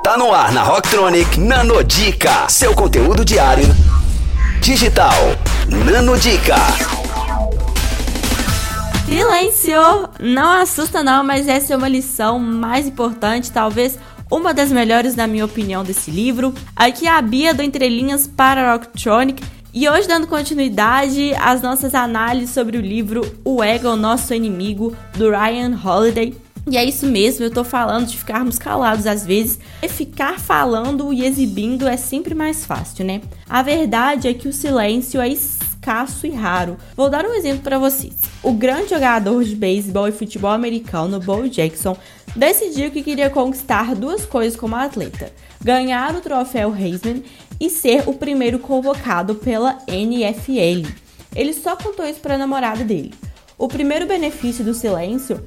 Tá no ar na Rocktronic Nanodica, seu conteúdo diário digital. Nanodica. Silêncio! Não assusta não, mas essa é uma lição mais importante, talvez uma das melhores na minha opinião desse livro. Aqui é a Bia do Entrelinhas para Rocktronic e hoje dando continuidade às nossas análises sobre o livro O Ego, o Nosso Inimigo, do Ryan Holiday. E é isso mesmo, eu tô falando de ficarmos calados às vezes. E ficar falando e exibindo é sempre mais fácil, né? A verdade é que o silêncio é escasso e raro. Vou dar um exemplo para vocês. O grande jogador de beisebol e futebol americano, Bo Jackson, decidiu que queria conquistar duas coisas como atleta: ganhar o troféu Heisman e ser o primeiro convocado pela NFL. Ele só contou isso para a namorada dele. O primeiro benefício do silêncio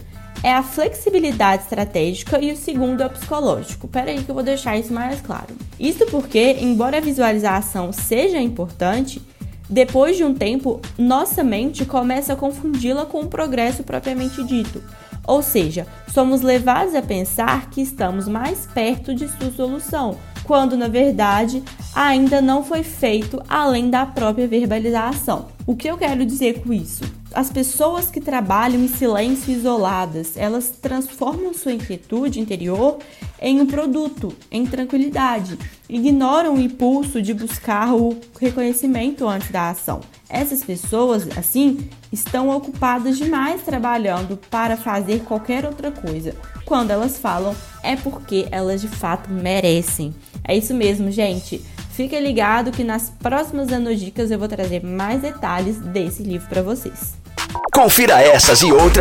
é a flexibilidade estratégica e o segundo é o psicológico. Pera aí que eu vou deixar isso mais claro. Isso porque, embora a visualização seja importante, depois de um tempo, nossa mente começa a confundi-la com o progresso propriamente dito. Ou seja, somos levados a pensar que estamos mais perto de sua solução, quando na verdade ainda não foi feito além da própria verbalização. O que eu quero dizer com isso? As pessoas que trabalham em silêncio isoladas, elas transformam sua inquietude interior em um produto, em tranquilidade. Ignoram o impulso de buscar o reconhecimento antes da ação. Essas pessoas, assim, estão ocupadas demais trabalhando para fazer qualquer outra coisa. Quando elas falam, é porque elas de fato merecem. É isso mesmo, gente. Fica ligado que nas próximas anodicas eu vou trazer mais detalhes desse livro para vocês. Confira essas e outras